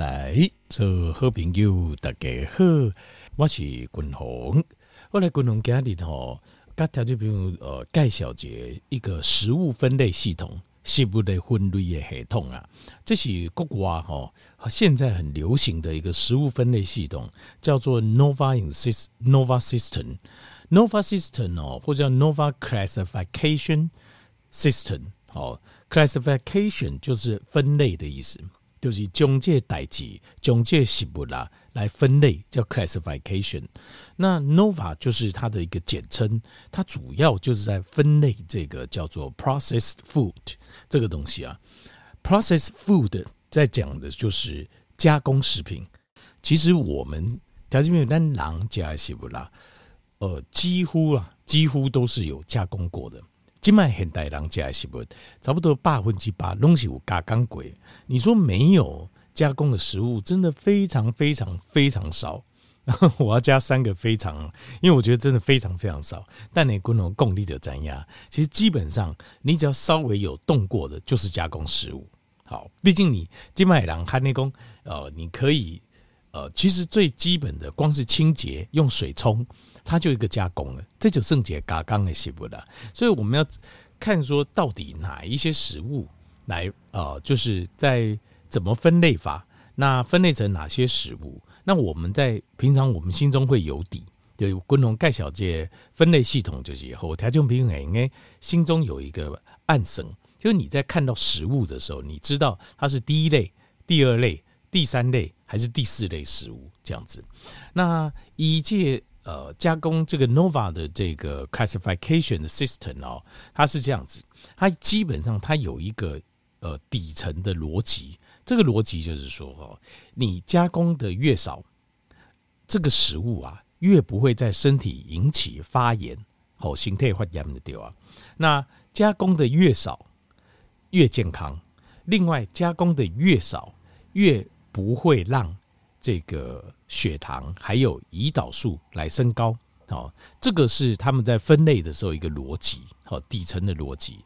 来，做好朋友，大家好，我是君鸿。我来君鸿家里吼，甲条就比如呃盖小姐一个食物分类系统，食物的分类的系统啊，这是国外吼现在很流行的一个食物分类系统，叫做 Nova Insys Nova System Nova System 哦，或者叫 Nova Classification System。好，Classification 就是分类的意思。就是中介代志、中介食物啦，来分类叫 classification。那 Nova 就是它的一个简称，它主要就是在分类这个叫做 processed food 这个东西啊。processed food 在讲的就是加工食品。其实我们条件没有单狼加食物啦，呃，几乎啊，几乎都是有加工过的。今麦现代人家食物，差不多百分之八东西有加工过。你说没有加工的食物，真的非常非常非常少。我要加三个非常，因为我觉得真的非常非常少。但你共同共力的怎样？其实基本上，你只要稍微有动过的，就是加工食物。好，毕竟你今麦人看内工，呃，你可以，呃，其实最基本的，光是清洁，用水冲。它就一个加工了，这就圣洁加工的食物了。所以我们要看说到底哪一些食物来呃，就是在怎么分类法，那分类成哪些食物？那我们在平常我们心中会有底，对，共同盖小界分类系统就是以后，条件平衡应该心中有一个暗绳，就是你在看到食物的时候，你知道它是第一类、第二类、第三类还是第四类食物这样子。那一届。呃，加工这个 Nova 的这个 classification system 哦，它是这样子，它基本上它有一个呃底层的逻辑，这个逻辑就是说哦，你加工的越少，这个食物啊越不会在身体引起发炎，好，形态发炎的掉啊。那加工的越少越健康，另外加工的越少越不会让。这个血糖还有胰岛素来升高，哦，这个是他们在分类的时候一个逻辑，好，底层的逻辑，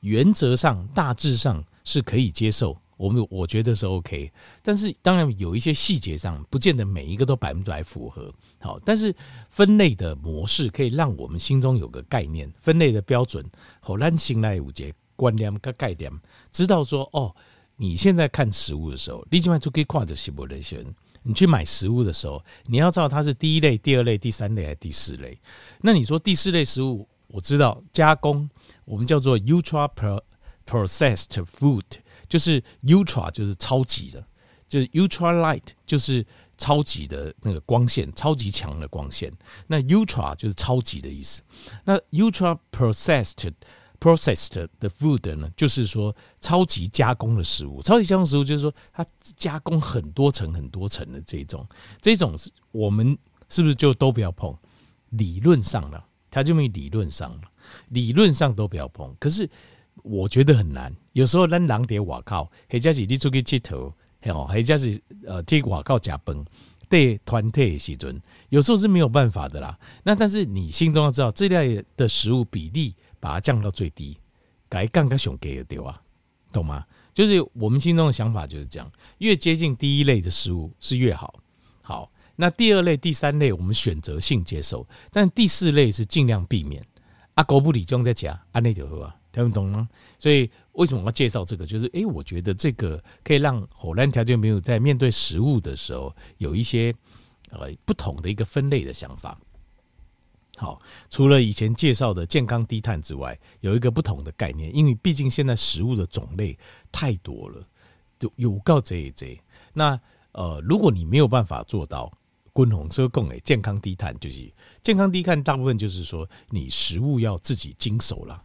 原则上大致上是可以接受，我们我觉得是 OK，但是当然有一些细节上不见得每一个都百分之百符合，好，但是分类的模式可以让我们心中有个概念，分类的标准，好，让心来五节观念跟概念，知道说哦，你现在看食物的时候，你起码就可以挂着食物来选。你去买食物的时候，你要知道它是第一类、第二类、第三类还是第四类。那你说第四类食物，我知道加工，我们叫做 ultra processed food，就是 ultra 就是超级的，就是 ultra light 就是超级的那个光线，超级强的光线。那 ultra 就是超级的意思。那 ultra processed processed 的 food 呢，就是说超级加工的食物。超级加工食物就是说它加工很多层、很多层的这种，这种是我们是不是就都不要碰？理论上了，它就没理论上了，理论上都不要碰。可是我觉得很难。有时候咱人在外口，或者是你出去佚佗，哦，或者是呃这外口加崩对团体的时阵，有时候是没有办法的啦。那但是你心中要知道，这类的食物比例。把它降到最低，改杠杆熊给的丢啊？懂吗？就是我们心中的想法就是这样，越接近第一类的食物是越好。好，那第二类、第三类我们选择性接受，但第四类是尽量避免。啊，狗不理中在讲，啊，那就喝啊，听懂吗？所以为什么我要介绍这个？就是哎、欸，我觉得这个可以让火兰条件没有在面对食物的时候有一些呃不同的一个分类的想法。好，除了以前介绍的健康低碳之外，有一个不同的概念，因为毕竟现在食物的种类太多了，就有告这一这。那呃，如果你没有办法做到均衡说供诶健康低碳，就是健康低碳，大部分就是说你食物要自己经手了。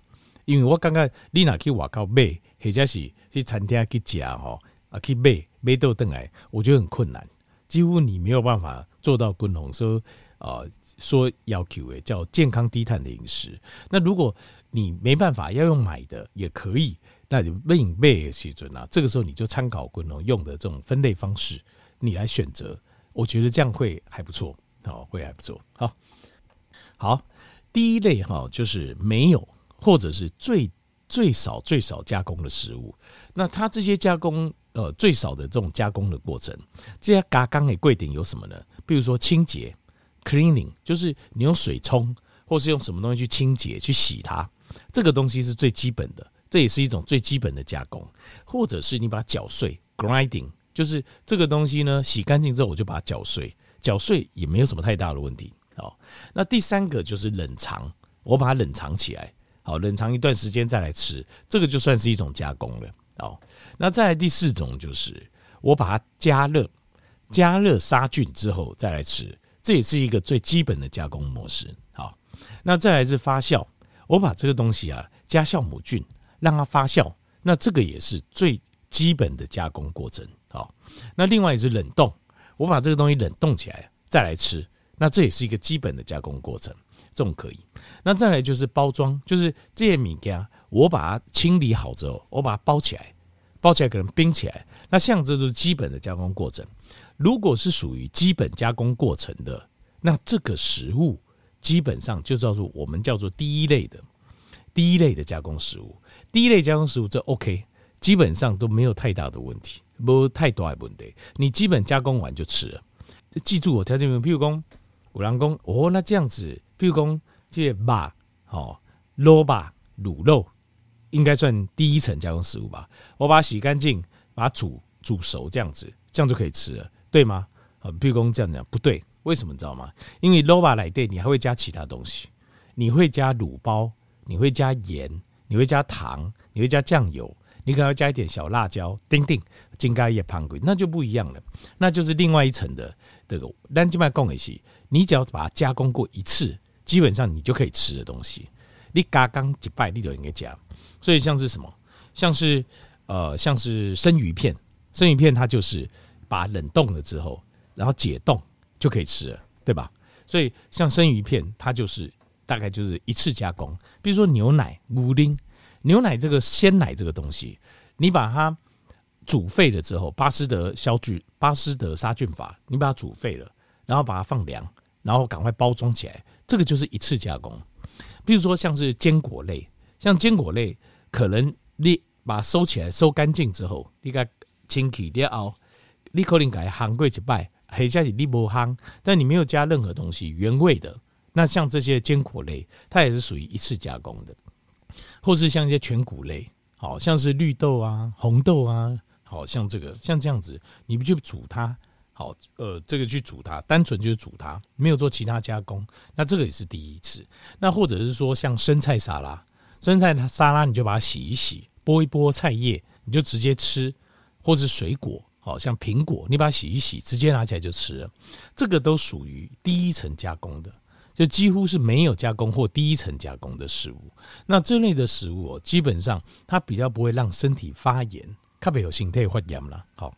因为我刚刚你哪去外口买，或者是去餐厅去吃吼啊去买买到回来，我觉得很困难，几乎你没有办法做到均衡说。啊、呃，说要求诶，叫健康低碳的饮食。那如果你没办法要用买的也可以，那就买买的时阵啊，这个时候你就参考滚龙用的这种分类方式，你来选择。我觉得这样会还不错，哦，会还不错。好，好，第一类哈，就是没有或者是最最少最少加工的食物。那它这些加工呃最少的这种加工的过程。这些加工的贵点有什么呢？比如说清洁 （cleaning），就是你用水冲，或是用什么东西去清洁、去洗它，这个东西是最基本的，这也是一种最基本的加工。或者是你把它搅碎 （grinding），就是这个东西呢，洗干净之后我就把它搅碎，搅碎也没有什么太大的问题。好，那第三个就是冷藏，我把它冷藏起来。好，冷藏一段时间再来吃，这个就算是一种加工了。好，那再来第四种就是我把它加热，加热杀菌之后再来吃，这也是一个最基本的加工模式。好，那再来是发酵，我把这个东西啊加酵母菌让它发酵，那这个也是最基本的加工过程。好，那另外也是冷冻，我把这个东西冷冻起来再来吃，那这也是一个基本的加工过程。这种可以，那再来就是包装，就是这些米给我把它清理好之后，我把它包起来，包起来可能冰起来，那像这都是基本的加工过程。如果是属于基本加工过程的，那这个食物基本上就叫做我们叫做第一类的，第一类的加工食物。第一类加工食物这 OK，基本上都没有太大的问题，不太多的问题，你基本加工完就吃了。记住我条件，譬如讲五郎公哦，那这样子。比如讲，这些肉，哦，肉吧，卤肉，应该算第一层加工食物吧。我把它洗干净，把它煮煮熟，这样子，这样就可以吃了，对吗？啊，比如讲这样讲不对，为什么你知道吗？因为肉吧来对，你还会加其他东西，你会加卤包，你会加盐，你会加糖，你会加酱油，你可能要加一点小辣椒，丁丁，金刚叶胖鬼，那就不一样了，那就是另外一层的这个。咱今麦讲的是，你只要把它加工过一次。基本上你就可以吃的东西，你刚刚几拜你都应该加。所以像是什么，像是呃，像是生鱼片，生鱼片它就是把冷冻了之后，然后解冻就可以吃了，对吧？所以像生鱼片，它就是大概就是一次加工。比如说牛奶、牛奶、牛奶这个鲜奶这个东西，你把它煮沸了之后，巴斯德消菌、巴斯德杀菌法，你把它煮沸了，然后把它放凉，然后赶快包装起来。这个就是一次加工，比如说像是坚果类，像坚果类，可能你把它收起来，收干净之后，你给它清洗掉，你可能给它烘过一摆，或者是你不烘，但你没有加任何东西，原味的。那像这些坚果类，它也是属于一次加工的，或是像一些全谷类，好像是绿豆啊、红豆啊，好像这个像这样子，你不去煮它。好，呃，这个去煮它，单纯就是煮它，没有做其他加工，那这个也是第一次。那或者是说，像生菜沙拉，生菜沙拉你就把它洗一洗，剥一剥菜叶，你就直接吃，或是水果，好像苹果，你把它洗一洗，直接拿起来就吃了，这个都属于第一层加工的，就几乎是没有加工或第一层加工的食物。那这类的食物哦，基本上它比较不会让身体发炎，特别有形态发炎了，好。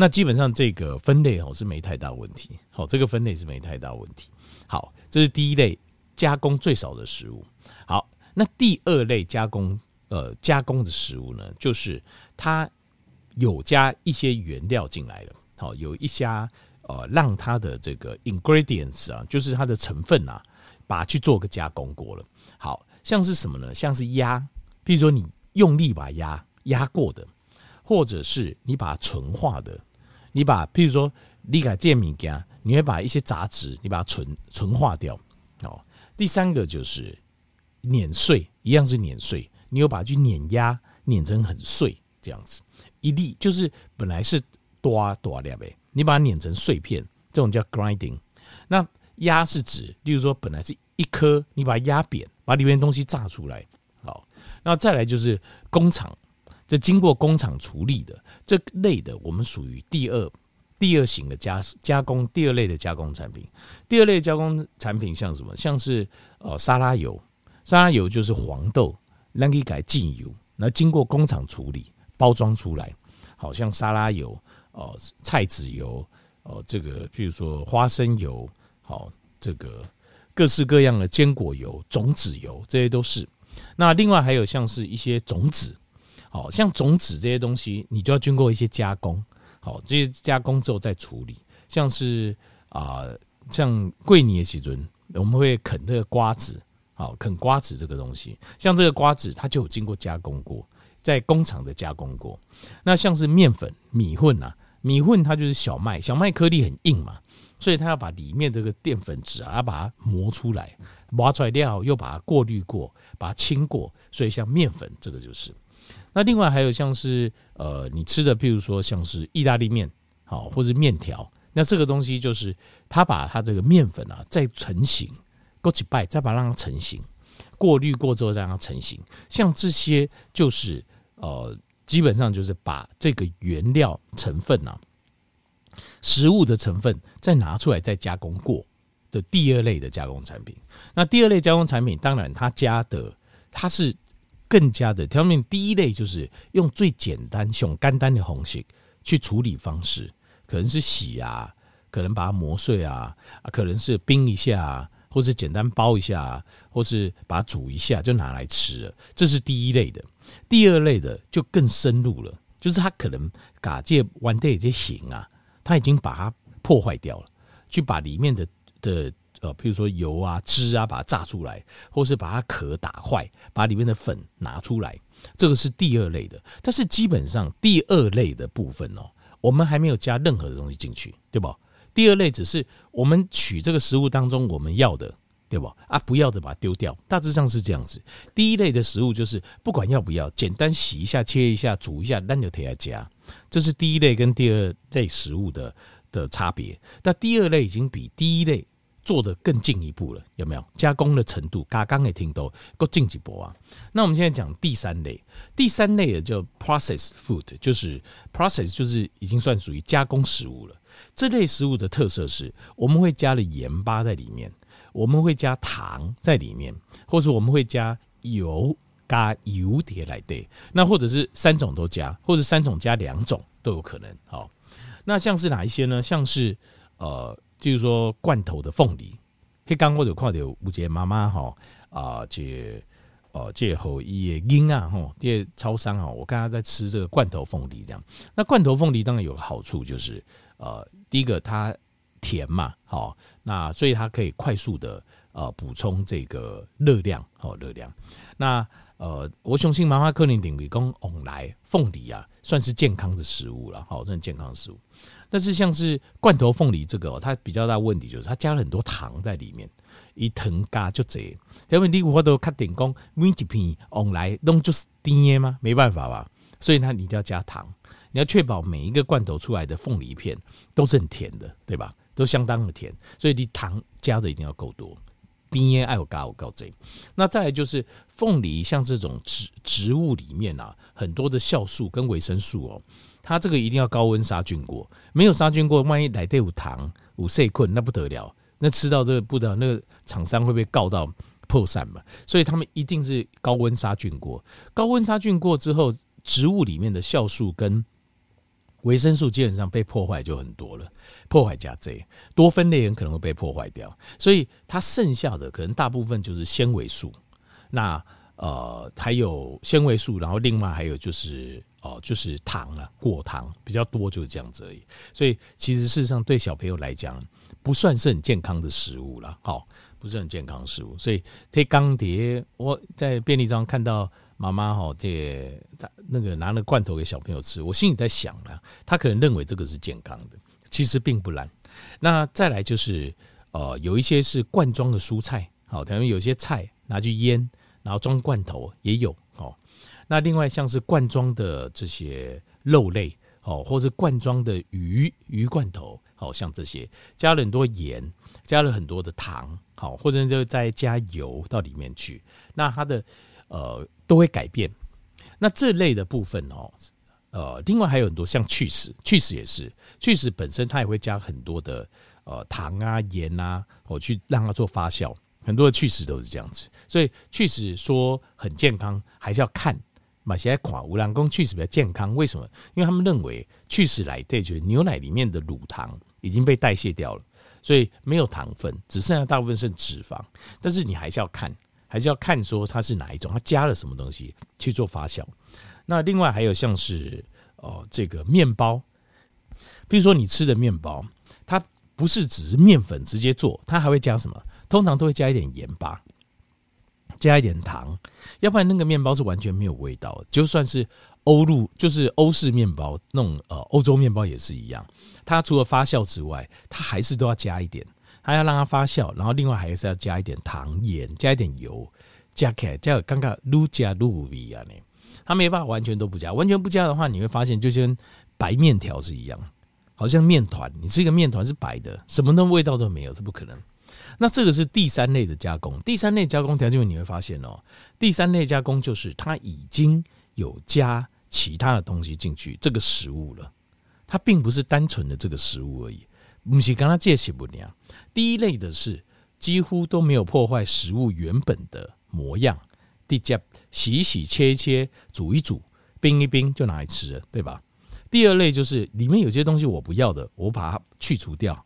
那基本上这个分类哦是没太大问题，好，这个分类是没太大问题。好，这是第一类加工最少的食物。好，那第二类加工呃加工的食物呢，就是它有加一些原料进来了，好，有一些呃让它的这个 ingredients 啊，就是它的成分啊，把它去做个加工过了。好，像是什么呢？像是压，比如说你用力把压压过的。或者是你把它纯化的，你把譬如说你改健米加，你会把一些杂质你把它纯纯化掉。哦，第三个就是碾碎，一样是碾碎，你又把它去碾压，碾成很碎这样子。一粒就是本来是多多粒呗，你把它碾成碎片，这种叫 grinding。那压是指，例如说本来是一颗，你把它压扁，把里面东西榨出来。好，那再来就是工厂。这经过工厂处理的这类的，我们属于第二第二型的加加工，第二类的加工产品。第二类加工产品像什么？像是呃沙拉油，沙拉油就是黄豆，让你改进油，那经过工厂处理包装出来，好像沙拉油哦、呃，菜籽油哦、呃，这个比如说花生油，好，这个各式各样的坚果油、种子油，这些都是。那另外还有像是一些种子。好像种子这些东西，你就要经过一些加工。好，这些加工之后再处理。像是啊、像桂尼的时阵，我们会啃这个瓜子。好，啃瓜子这个东西，像这个瓜子，它就有经过加工过。在工厂的加工过。那像是面粉、米混啊，米混它就是小麦，小麦颗粒很硬嘛，所以它要把里面这个淀粉质啊，要把它磨出来，磨出来料又把它过滤过，把它清过，所以像面粉这个就是。那另外还有像是呃，你吃的，譬如说像是意大利面，好，或是面条，那这个东西就是它把它这个面粉啊再成型，过几拜再把它让它成型，过滤过之后让它成型，像这些就是呃，基本上就是把这个原料成分啊，食物的成分再拿出来再加工过的第二类的加工产品。那第二类加工产品，当然它加的它是。更加的，条面第一类就是用最简单、熊简单的方式去处理方式，可能是洗啊，可能把它磨碎啊，可能是冰一下，或是简单包一下，或是把它煮一下就拿来吃了。这是第一类的。第二类的就更深入了，就是它可能嘎借完的这些形啊，它已经把它破坏掉了，去把里面的的。呃，譬如说油啊、汁啊，把它榨出来，或是把它壳打坏，把里面的粉拿出来，这个是第二类的。但是基本上第二类的部分哦，我们还没有加任何的东西进去，对吧？第二类只是我们取这个食物当中我们要的，对吧？啊，不要的把它丢掉，大致上是这样子。第一类的食物就是不管要不要，简单洗一下、切一下、煮一下，那就可以加。这是第一类跟第二类食物的的差别。那第二类已经比第一类。做得更进一步了，有没有加工的程度？刚刚也听到，够进几步啊？那我们现在讲第三类，第三类的叫 process food，就是 process 就是已经算属于加工食物了。这类食物的特色是，我们会加了盐巴在里面，我们会加糖在里面，或者我们会加油加油碟来对，那或者是三种都加，或者三种加两种都有可能。好，那像是哪一些呢？像是呃。就是说罐头的凤梨，迄刚我就看到有一个妈妈哈啊，这哦这后伊的婴啊吼，这超商啊，我刚刚在吃这个罐头凤梨这样。那罐头凤梨当然有个好处，就是呃第一个它甜嘛，好，那所以它可以快速的呃补充这个热量，好热量。那呃我相信妈妈可能领域讲，往来凤梨啊算是健康的食物了，好，算健康的食物。但是像是罐头凤梨这个、它比较大问题就是它加了很多糖在里面，一糖加就这。因为你我都看电工，每一片往来弄就是甜吗？没办法吧，所以它你一定要加糖，你要确保每一个罐头出来的凤梨片都是很甜的，对吧？都相当的甜，所以你糖加的一定要够多，甜爱有加有够这。那再来就是凤梨，像这种植植物里面啊，很多的酵素跟维生素哦、它这个一定要高温杀菌过，没有杀菌过，万一来对有糖、有细菌，那不得了。那吃到这个不得了，那个厂商会被告到破产嘛？所以他们一定是高温杀菌过。高温杀菌过之后，植物里面的酵素跟维生素基本上被破坏就很多了，破坏加这多酚类人可能会被破坏掉，所以它剩下的可能大部分就是纤维素。那呃还有纤维素，然后另外还有就是。哦，就是糖啊，果糖比较多，就是这样子而已。所以其实事实上对小朋友来讲，不算是很健康的食物了。好，不是很健康的食物。所以这钢碟，我在便利商店看到妈妈哈，这他那个拿了罐头给小朋友吃，我心里在想呢，他可能认为这个是健康的，其实并不然。那再来就是呃，有一些是罐装的蔬菜，好，他们有些菜拿去腌，然后装罐头也有。那另外像是罐装的这些肉类，哦，或是罐装的鱼鱼罐头，好像这些加了很多盐，加了很多的糖，好，或者就再加油到里面去，那它的呃都会改变。那这类的部分哦，呃，另外还有很多像起司，起司也是，起司本身它也会加很多的呃糖啊盐啊，我去让它做发酵，很多的起司都是这样子。所以起司说很健康，还是要看。马西来夸，五郎公去死比较健康，为什么？因为他们认为起司来对，就是牛奶里面的乳糖已经被代谢掉了，所以没有糖分，只剩下大部分是脂肪。但是你还是要看，还是要看说它是哪一种，它加了什么东西去做发酵。那另外还有像是哦，这个面包，比如说你吃的面包，它不是只是面粉直接做，它还会加什么？通常都会加一点盐巴。加一点糖，要不然那个面包是完全没有味道。就算是欧陆，就是欧式面包那种呃欧洲面包也是一样，它除了发酵之外，它还是都要加一点，它要让它发酵，然后另外还是要加一点糖、盐，加一点油，加起来加刚刚撸加撸味啊，它没办法完全都不加，完全不加的话，你会发现就像白面条是一样，好像面团，你吃一个面团是白的，什么的味道都没有，这不可能。那这个是第三类的加工，第三类加工条件，你会发现哦，第三类加工就是它已经有加其他的东西进去这个食物了，它并不是单纯的这个食物而已，不是跟它借洗不良。第一类的是几乎都没有破坏食物原本的模样，直接洗一洗、切一切、煮一煮、冰一冰就拿来吃了，对吧？第二类就是里面有些东西我不要的，我把它去除掉，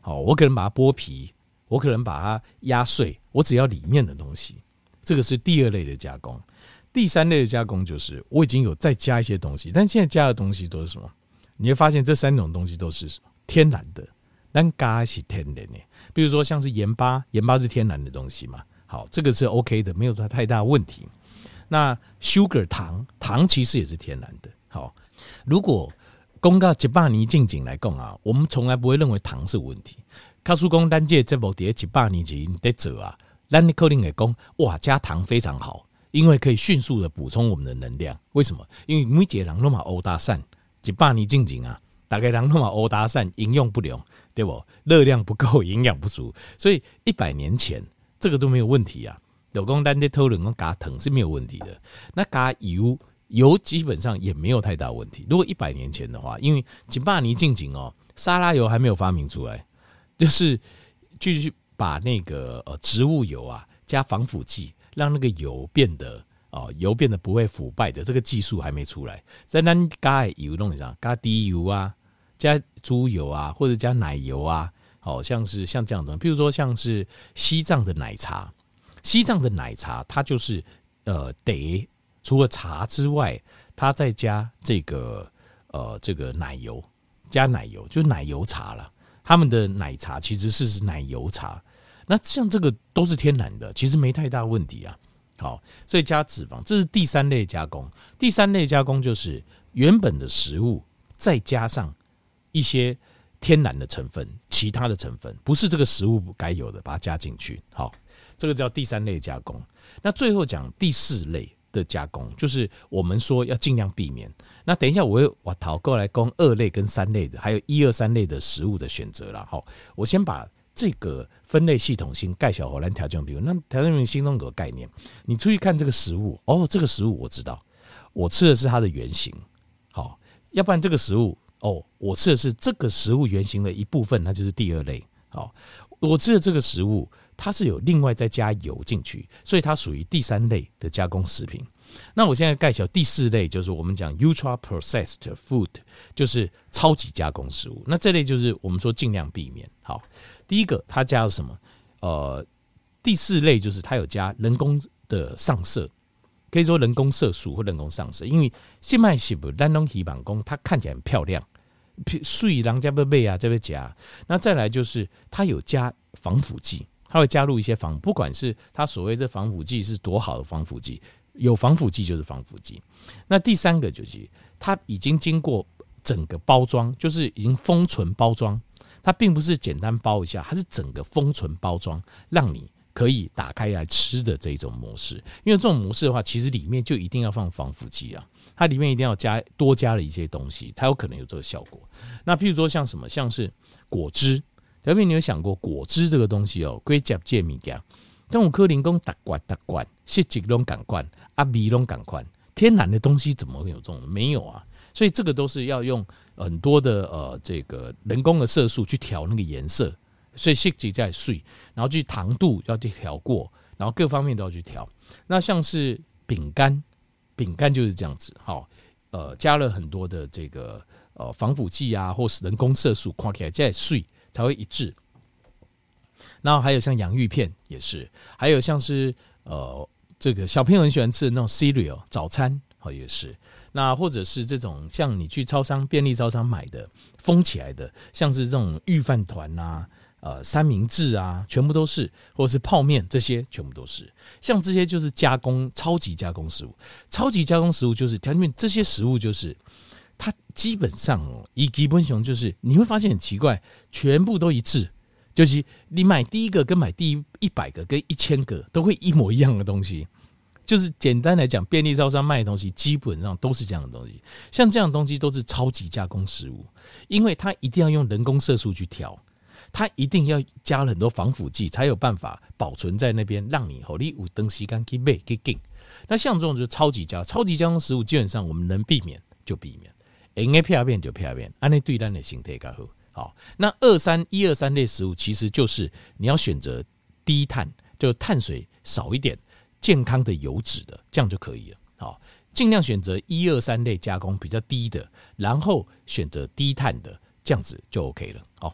好，我可能把它剥皮。我可能把它压碎，我只要里面的东西，这个是第二类的加工。第三类的加工就是我已经有再加一些东西，但现在加的东西都是什么？你会发现这三种东西都是？天然的，但加是天然的。比如说像是盐巴，盐巴是天然的东西嘛，好，这个是 OK 的，没有什么太大问题。那 sugar 糖，糖其实也是天然的。好，如果公告一百年进境来讲啊，我们从来不会认为糖是有问题。卡叔公单届这部碟一百年前得走啊，咱你可能会讲哇，加糖非常好，因为可以迅速的补充我们的能量。为什么？因为每个人都嘛欧搭散，一百年进前啊，大概人都嘛欧搭散，营养不良，对不？热量不够，营养不足，所以一百年前这个都没有问题啊。有公单的讨论讲嘎疼是没有问题的，那嘎油油基本上也没有太大问题。如果一百年前的话，因为一百年进景哦，沙拉油还没有发明出来。就是继续把那个呃植物油啊加防腐剂，让那个油变得哦油变得不会腐败的这个技术还没出来。在那加油弄上加低油啊，加猪油啊，或者加奶油啊，好像是像这样的。譬如说像是西藏的奶茶，西藏的奶茶它就是呃得除了茶之外，它再加这个呃这个奶油，加奶油就是奶油茶了。他们的奶茶其实是奶油茶，那像这个都是天然的，其实没太大问题啊。好，所以加脂肪，这是第三类加工。第三类加工就是原本的食物再加上一些天然的成分，其他的成分不是这个食物该有的，把它加进去。好，这个叫第三类加工。那最后讲第四类。的加工就是我们说要尽量避免。那等一下我会我讨过来供二类跟三类的，还有一二三类的食物的选择了。好，我先把这个分类系统性盖小火来调整。比如那调整你心中有个概念，你注意看这个食物哦，这个食物我知道，我吃的是它的原型。好，要不然这个食物哦，我吃的是这个食物原型的一部分，那就是第二类。好，我吃的这个食物。它是有另外再加油进去，所以它属于第三类的加工食品。那我现在盖小第四类，就是我们讲 ultra processed food，就是超级加工食物。那这类就是我们说尽量避免。好，第一个它加了什么？呃，第四类就是它有加人工的上色，可以说人工色素或人工上色，因为现卖西不单东西板工，它看起来很漂亮，所以狼加不背啊，这边加。那再来就是它有加防腐剂。它会加入一些防，不管是它所谓这防腐剂是多好的防腐剂，有防腐剂就是防腐剂。那第三个就是它已经经过整个包装，就是已经封存包装，它并不是简单包一下，它是整个封存包装，让你可以打开来吃的这种模式。因为这种模式的话，其实里面就一定要放防腐剂啊，它里面一定要加多加了一些东西，才有可能有这个效果。那譬如说像什么，像是果汁。小品，你有想过果汁这个东西哦？归甲介米加，但我柯林工打罐打罐，是几龙感罐，啊米龙感罐，天然的东西怎么会有这种？没有啊！所以这个都是要用很多的呃这个人工的色素去调那个颜色，所以细节在碎，然后去糖度要去调过，然后各方面都要去调。那像是饼干，饼干就是这样子，好，呃，加了很多的这个呃防腐剂啊，或是人工色素，看起来在碎。才会一致。然后还有像洋芋片也是，还有像是呃这个小朋友很喜欢吃的那种 cereal 早餐哦也是。那或者是这种像你去超商便利超商买的封起来的，像是这种御饭团呐呃三明治啊，全部都是，或者是泡面这些全部都是。像这些就是加工超级加工食物，超级加工食物就是条面这些食物就是它基本上哦，以基本上就是你会发现很奇怪，全部都一致，就是你买第一个跟买第一一百个跟一千个都会一模一样的东西。就是简单来讲，便利超商卖的东西基本上都是这样的东西。像这样的东西都是超级加工食物，因为它一定要用人工色素去调，它一定要加了很多防腐剂，才有办法保存在那边，让你好你有东西干去买去进。那像这种就超级加超级加工食物，基本上我们能避免就避免，应该片变就片变，按那对单的形态较好。好，那二三一二三类食物其实就是你要选择低碳，就碳水少一点。健康的油脂的，这样就可以了。好，尽量选择一二三类加工比较低的，然后选择低碳的，这样子就 OK 了。好。